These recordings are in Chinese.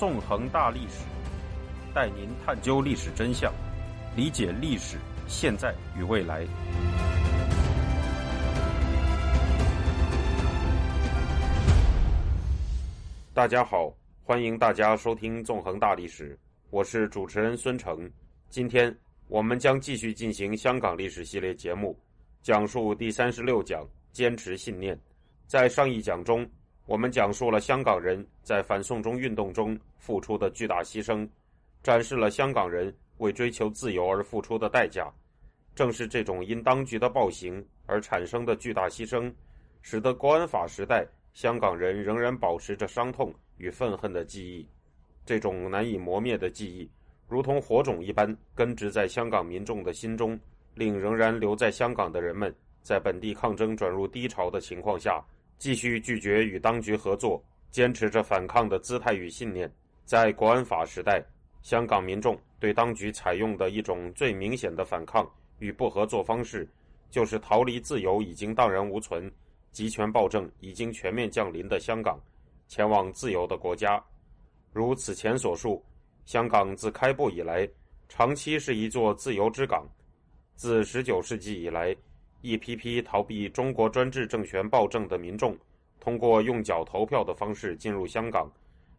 纵横大历史，带您探究历史真相，理解历史现在与未来。大家好，欢迎大家收听《纵横大历史》，我是主持人孙成。今天我们将继续进行香港历史系列节目，讲述第三十六讲“坚持信念”。在上一讲中，我们讲述了香港人在反送中运动中付出的巨大牺牲，展示了香港人为追求自由而付出的代价。正是这种因当局的暴行而产生的巨大牺牲，使得国安法时代香港人仍然保持着伤痛与愤恨的记忆。这种难以磨灭的记忆，如同火种一般根植在香港民众的心中，令仍然留在香港的人们在本地抗争转入低潮的情况下。继续拒绝与当局合作，坚持着反抗的姿态与信念。在国安法时代，香港民众对当局采用的一种最明显的反抗与不合作方式，就是逃离自由已经荡然无存、集权暴政已经全面降临的香港，前往自由的国家。如此前所述，香港自开埠以来，长期是一座自由之港。自19世纪以来，一批批逃避中国专制政权暴政的民众，通过用脚投票的方式进入香港，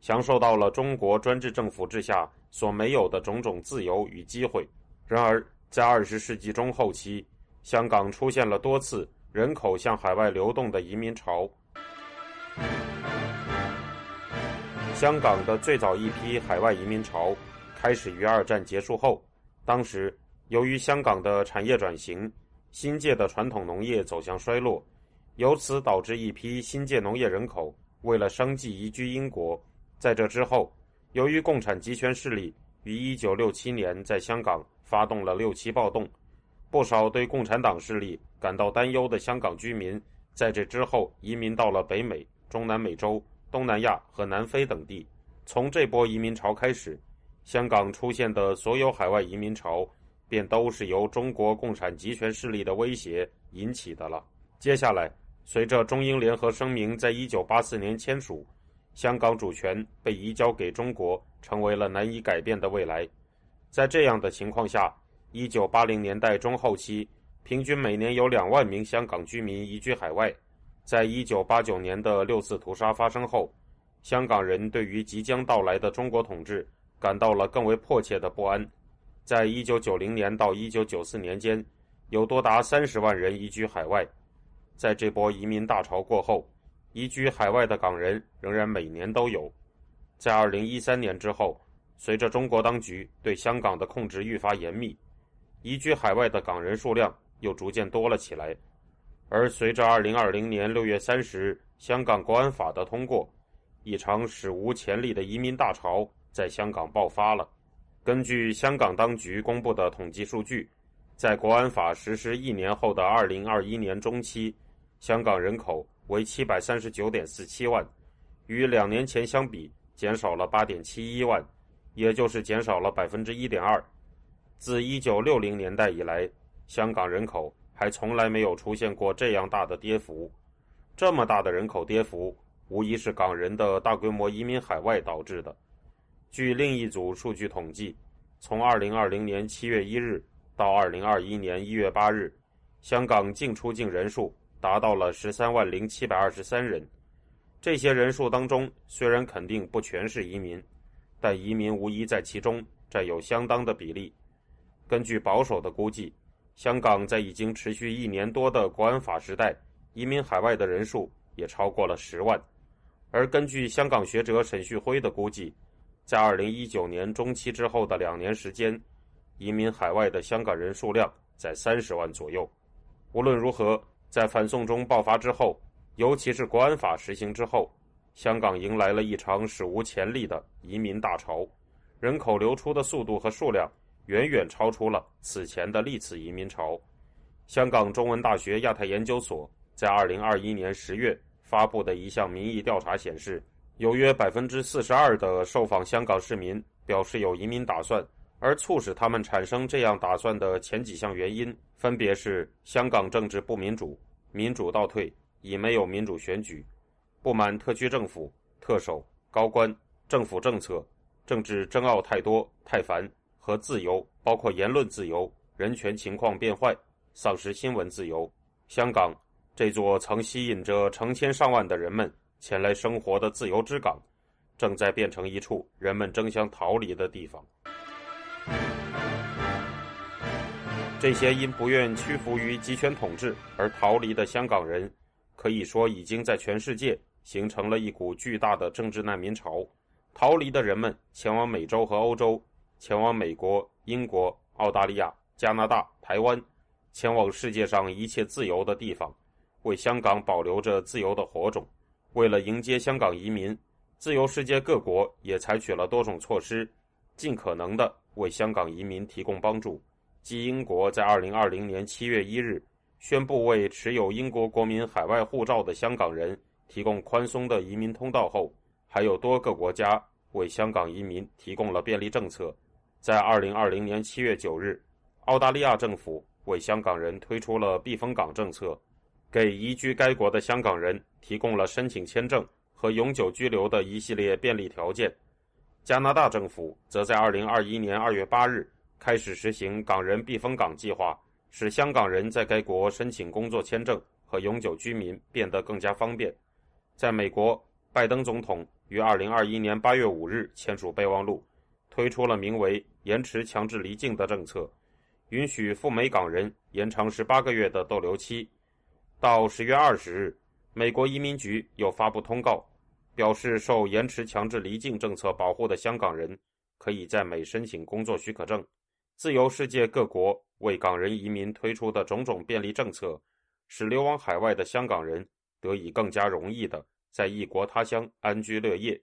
享受到了中国专制政府治下所没有的种种自由与机会。然而，在二十世纪中后期，香港出现了多次人口向海外流动的移民潮。香港的最早一批海外移民潮开始于二战结束后，当时由于香港的产业转型。新界的传统农业走向衰落，由此导致一批新界农业人口为了生计移居英国。在这之后，由于共产集权势力于1967年在香港发动了六七暴动，不少对共产党势力感到担忧的香港居民在这之后移民到了北美、中南美洲、东南亚和南非等地。从这波移民潮开始，香港出现的所有海外移民潮。便都是由中国共产集权势力的威胁引起的了。接下来，随着中英联合声明在一九八四年签署，香港主权被移交给中国，成为了难以改变的未来。在这样的情况下，一九八零年代中后期，平均每年有两万名香港居民移居海外。在一九八九年的六四屠杀发生后，香港人对于即将到来的中国统治感到了更为迫切的不安。在一九九零年到一九九四年间，有多达三十万人移居海外。在这波移民大潮过后，移居海外的港人仍然每年都有。在二零一三年之后，随着中国当局对香港的控制愈发严密，移居海外的港人数量又逐渐多了起来。而随着二零二零年六月三十日香港国安法的通过，一场史无前例的移民大潮在香港爆发了。根据香港当局公布的统计数据，在国安法实施一年后的二零二一年中期，香港人口为七百三十九点四七万，与两年前相比减少了八点七一万，也就是减少了百分之一点二。自一九六零年代以来，香港人口还从来没有出现过这样大的跌幅。这么大的人口跌幅，无疑是港人的大规模移民海外导致的。据另一组数据统计，从2020年7月1日到2021年1月8日，香港净出境人数达到了13万零723人。这些人数当中，虽然肯定不全是移民，但移民无疑在其中占有相当的比例。根据保守的估计，香港在已经持续一年多的国安法时代，移民海外的人数也超过了十万。而根据香港学者沈旭辉的估计，在二零一九年中期之后的两年时间，移民海外的香港人数量在三十万左右。无论如何，在反送中爆发之后，尤其是国安法实行之后，香港迎来了一场史无前例的移民大潮，人口流出的速度和数量远远超出了此前的历次移民潮。香港中文大学亚太研究所在二零二一年十月发布的一项民意调查显示。有约百分之四十二的受访香港市民表示有移民打算，而促使他们产生这样打算的前几项原因，分别是香港政治不民主、民主倒退、已没有民主选举、不满特区政府、特首、高官、政府政策、政治争拗太多太烦和自由，包括言论自由、人权情况变坏、丧失新闻自由。香港这座曾吸引着成千上万的人们前来生活的自由之港，正在变成一处人们争相逃离的地方。这些因不愿屈服于集权统治而逃离的香港人，可以说已经在全世界形成了一股巨大的政治难民潮。逃离的人们前往美洲和欧洲，前往美国、英国、澳大利亚、加拿大、台湾，前往世界上一切自由的地方，为香港保留着自由的火种。为了迎接香港移民，自由世界各国也采取了多种措施，尽可能的为香港移民提供帮助。继英国在二零二零年七月一日宣布为持有英国国民海外护照的香港人提供宽松的移民通道后，还有多个国家为香港移民提供了便利政策。在二零二零年七月九日，澳大利亚政府为香港人推出了避风港政策，给移居该国的香港人提供了申请签证和永久居留的一系列便利条件。加拿大政府则在二零二一年二月八日。开始实行港人避风港计划，使香港人在该国申请工作签证和永久居民变得更加方便。在美国，拜登总统于2021年8月5日签署备忘录，推出了名为“延迟强制离境”的政策，允许赴美港人延长18个月的逗留期。到10月20日，美国移民局又发布通告，表示受延迟强制离境政策保护的香港人可以在美申请工作许可证。自由世界各国为港人移民推出的种种便利政策，使流亡海外的香港人得以更加容易的在异国他乡安居乐业。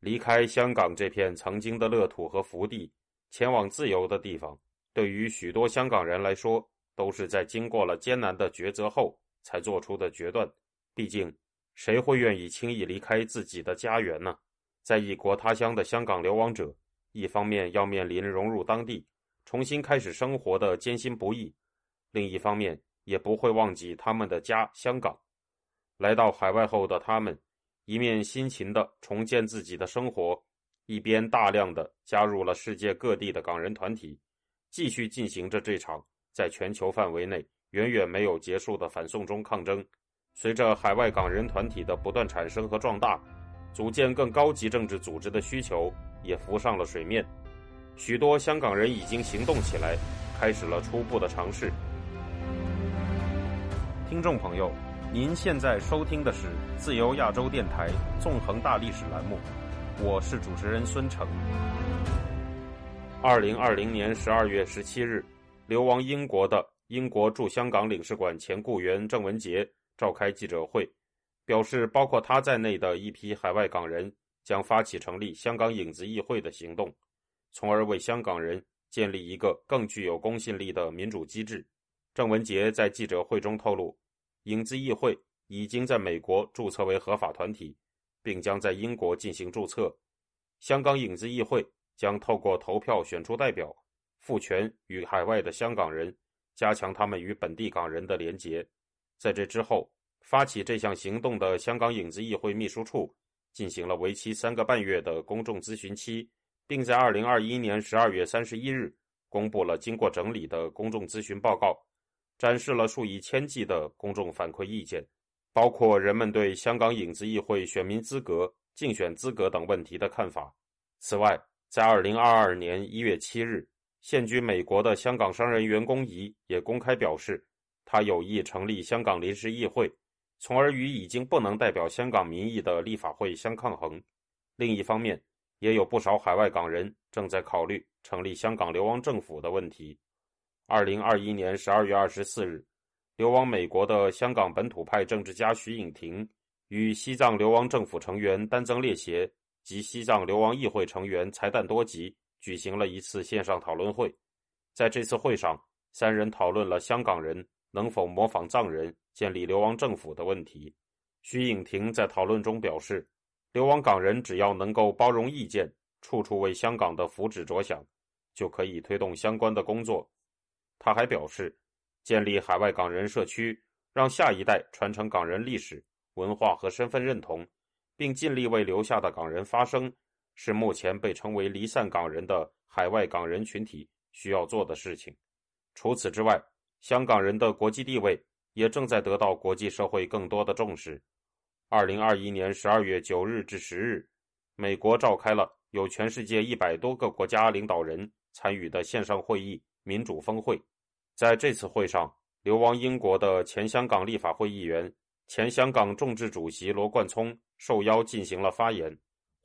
离开香港这片曾经的乐土和福地，前往自由的地方，对于许多香港人来说，都是在经过了艰难的抉择后才做出的决断。毕竟，谁会愿意轻易离开自己的家园呢？在异国他乡的香港流亡者，一方面要面临融入当地。重新开始生活的艰辛不易，另一方面也不会忘记他们的家香港。来到海外后的他们，一面辛勤地重建自己的生活，一边大量的加入了世界各地的港人团体，继续进行着这场在全球范围内远远没有结束的反送中抗争。随着海外港人团体的不断产生和壮大，组建更高级政治组织的需求也浮上了水面。许多香港人已经行动起来，开始了初步的尝试。听众朋友，您现在收听的是自由亚洲电台纵横大历史栏目，我是主持人孙成。二零二零年十二月十七日，流亡英国的英国驻香港领事馆前雇员郑文杰召开记者会，表示包括他在内的一批海外港人将发起成立香港影子议会的行动。从而为香港人建立一个更具有公信力的民主机制。郑文杰在记者会中透露，影子议会已经在美国注册为合法团体，并将在英国进行注册。香港影子议会将透过投票选出代表，赋权与海外的香港人，加强他们与本地港人的连结。在这之后，发起这项行动的香港影子议会秘书处进行了为期三个半月的公众咨询期。并在二零二一年十二月三十一日公布了经过整理的公众咨询报告，展示了数以千计的公众反馈意见，包括人们对香港影子议会选民资格、竞选资格等问题的看法。此外，在二零二二年一月七日，现居美国的香港商人袁公仪也公开表示，他有意成立香港临时议会，从而与已经不能代表香港民意的立法会相抗衡。另一方面，也有不少海外港人正在考虑成立香港流亡政府的问题。二零二一年十二月二十四日，流亡美国的香港本土派政治家徐颖婷与西藏流亡政府成员丹增列协及西藏流亡议会成员才旦多吉举行了一次线上讨论会。在这次会上，三人讨论了香港人能否模仿藏人建立流亡政府的问题。徐颖婷在讨论中表示。流亡港人只要能够包容意见，处处为香港的福祉着想，就可以推动相关的工作。他还表示，建立海外港人社区，让下一代传承港人历史文化和身份认同，并尽力为留下的港人发声，是目前被称为离散港人的海外港人群体需要做的事情。除此之外，香港人的国际地位也正在得到国际社会更多的重视。二零二一年十二月九日至十日，美国召开了有全世界一百多个国家领导人参与的线上会议——民主峰会。在这次会上，流亡英国的前香港立法会议员、前香港众志主席罗冠聪受邀进行了发言。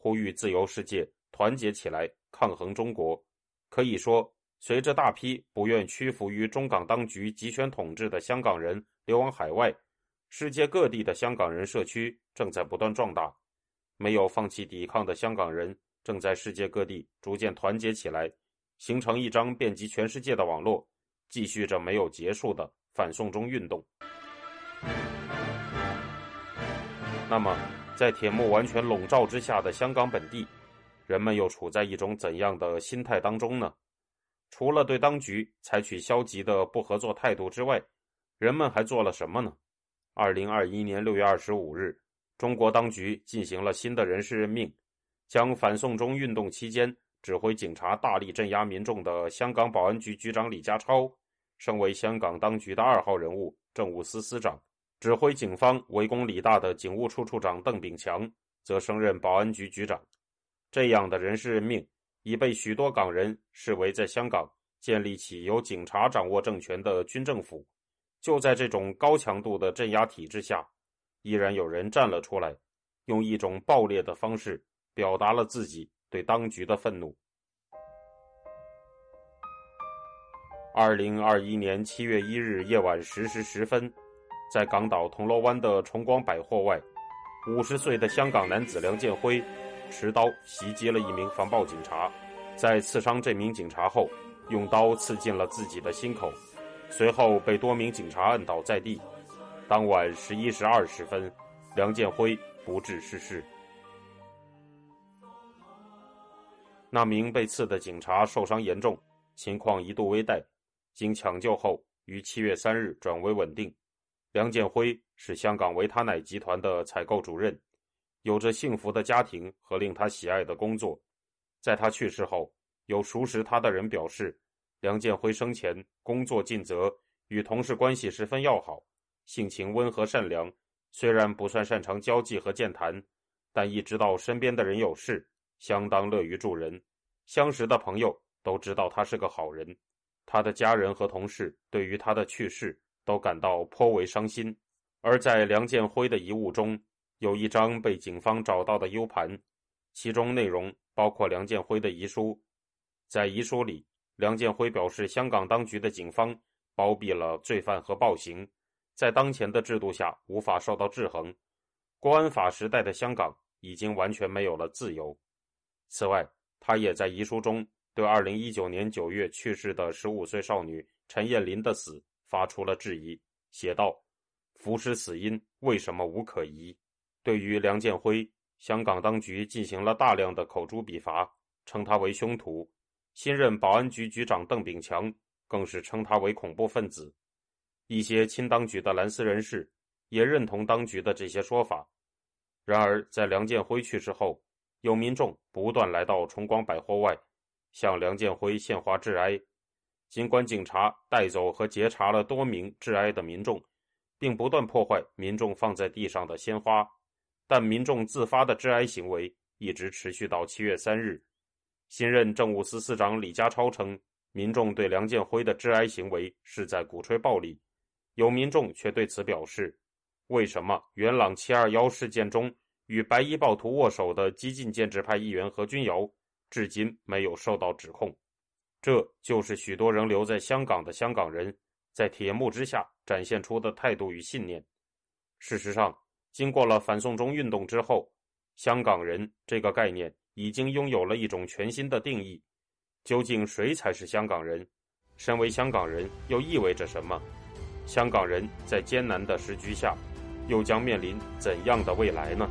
呼吁自由世界团结起来抗衡中国。可以说，随着大批不愿屈服于中港当局集权统治的香港人流亡海外，世界各地的香港人社区正在不断壮大。没有放弃抵抗的香港人正在世界各地逐渐团结起来，形成一张遍及全世界的网络，继续着没有结束的反送中运动。那么，在铁幕完全笼罩之下的香港本地，人们又处在一种怎样的心态当中呢？除了对当局采取消极的不合作态度之外，人们还做了什么呢？二零二一年六月二十五日，中国当局进行了新的人事任命，将反送中运动期间指挥警察大力镇压民众的香港保安局局长李家超升为香港当局的二号人物政务司司长。指挥警方围攻李大的警务处处长邓炳强则升任保安局局长。这样的人事任命已被许多港人视为在香港建立起由警察掌握政权的军政府。就在这种高强度的镇压体制下，依然有人站了出来，用一种暴烈的方式表达了自己对当局的愤怒。二零二一年七月一日夜晚十时十分。在港岛铜锣湾的崇光百货外，五十岁的香港男子梁建辉持刀袭击了一名防暴警察，在刺伤这名警察后，用刀刺进了自己的心口，随后被多名警察摁倒在地。当晚十一时二十分，梁建辉不治逝世。那名被刺的警察受伤严重，情况一度危殆，经抢救后于七月三日转为稳定。梁建辉是香港维他奶集团的采购主任，有着幸福的家庭和令他喜爱的工作。在他去世后，有熟识他的人表示，梁建辉生前工作尽责，与同事关系十分要好，性情温和善良。虽然不算擅长交际和健谈，但一知道身边的人有事，相当乐于助人。相识的朋友都知道他是个好人。他的家人和同事对于他的去世。都感到颇为伤心，而在梁建辉的遗物中，有一张被警方找到的 U 盘，其中内容包括梁建辉的遗书。在遗书里，梁建辉表示，香港当局的警方包庇了罪犯和暴行，在当前的制度下无法受到制衡。国安法时代的香港已经完全没有了自由。此外，他也在遗书中对2019年9月去世的15岁少女陈燕林的死。发出了质疑，写道：“浮尸死因为什么无可疑？”对于梁建辉，香港当局进行了大量的口诛笔伐，称他为凶徒。新任保安局局长邓炳强更是称他为恐怖分子。一些亲当局的蓝丝人士也认同当局的这些说法。然而，在梁建辉去世后，有民众不断来到崇光百货外，向梁建辉献花致哀。尽管警察带走和截查了多名致哀的民众，并不断破坏民众放在地上的鲜花，但民众自发的致哀行为一直持续到七月三日。新任政务司司长李家超称，民众对梁建辉的致哀行为是在鼓吹暴力。有民众却对此表示：“为什么元朗七二幺事件中与白衣暴徒握手的激进建制派议员何君尧，至今没有受到指控？”这就是许多仍留在香港的香港人在铁幕之下展现出的态度与信念。事实上，经过了反送中运动之后，香港人这个概念已经拥有了一种全新的定义。究竟谁才是香港人？身为香港人又意味着什么？香港人在艰难的时局下，又将面临怎样的未来呢？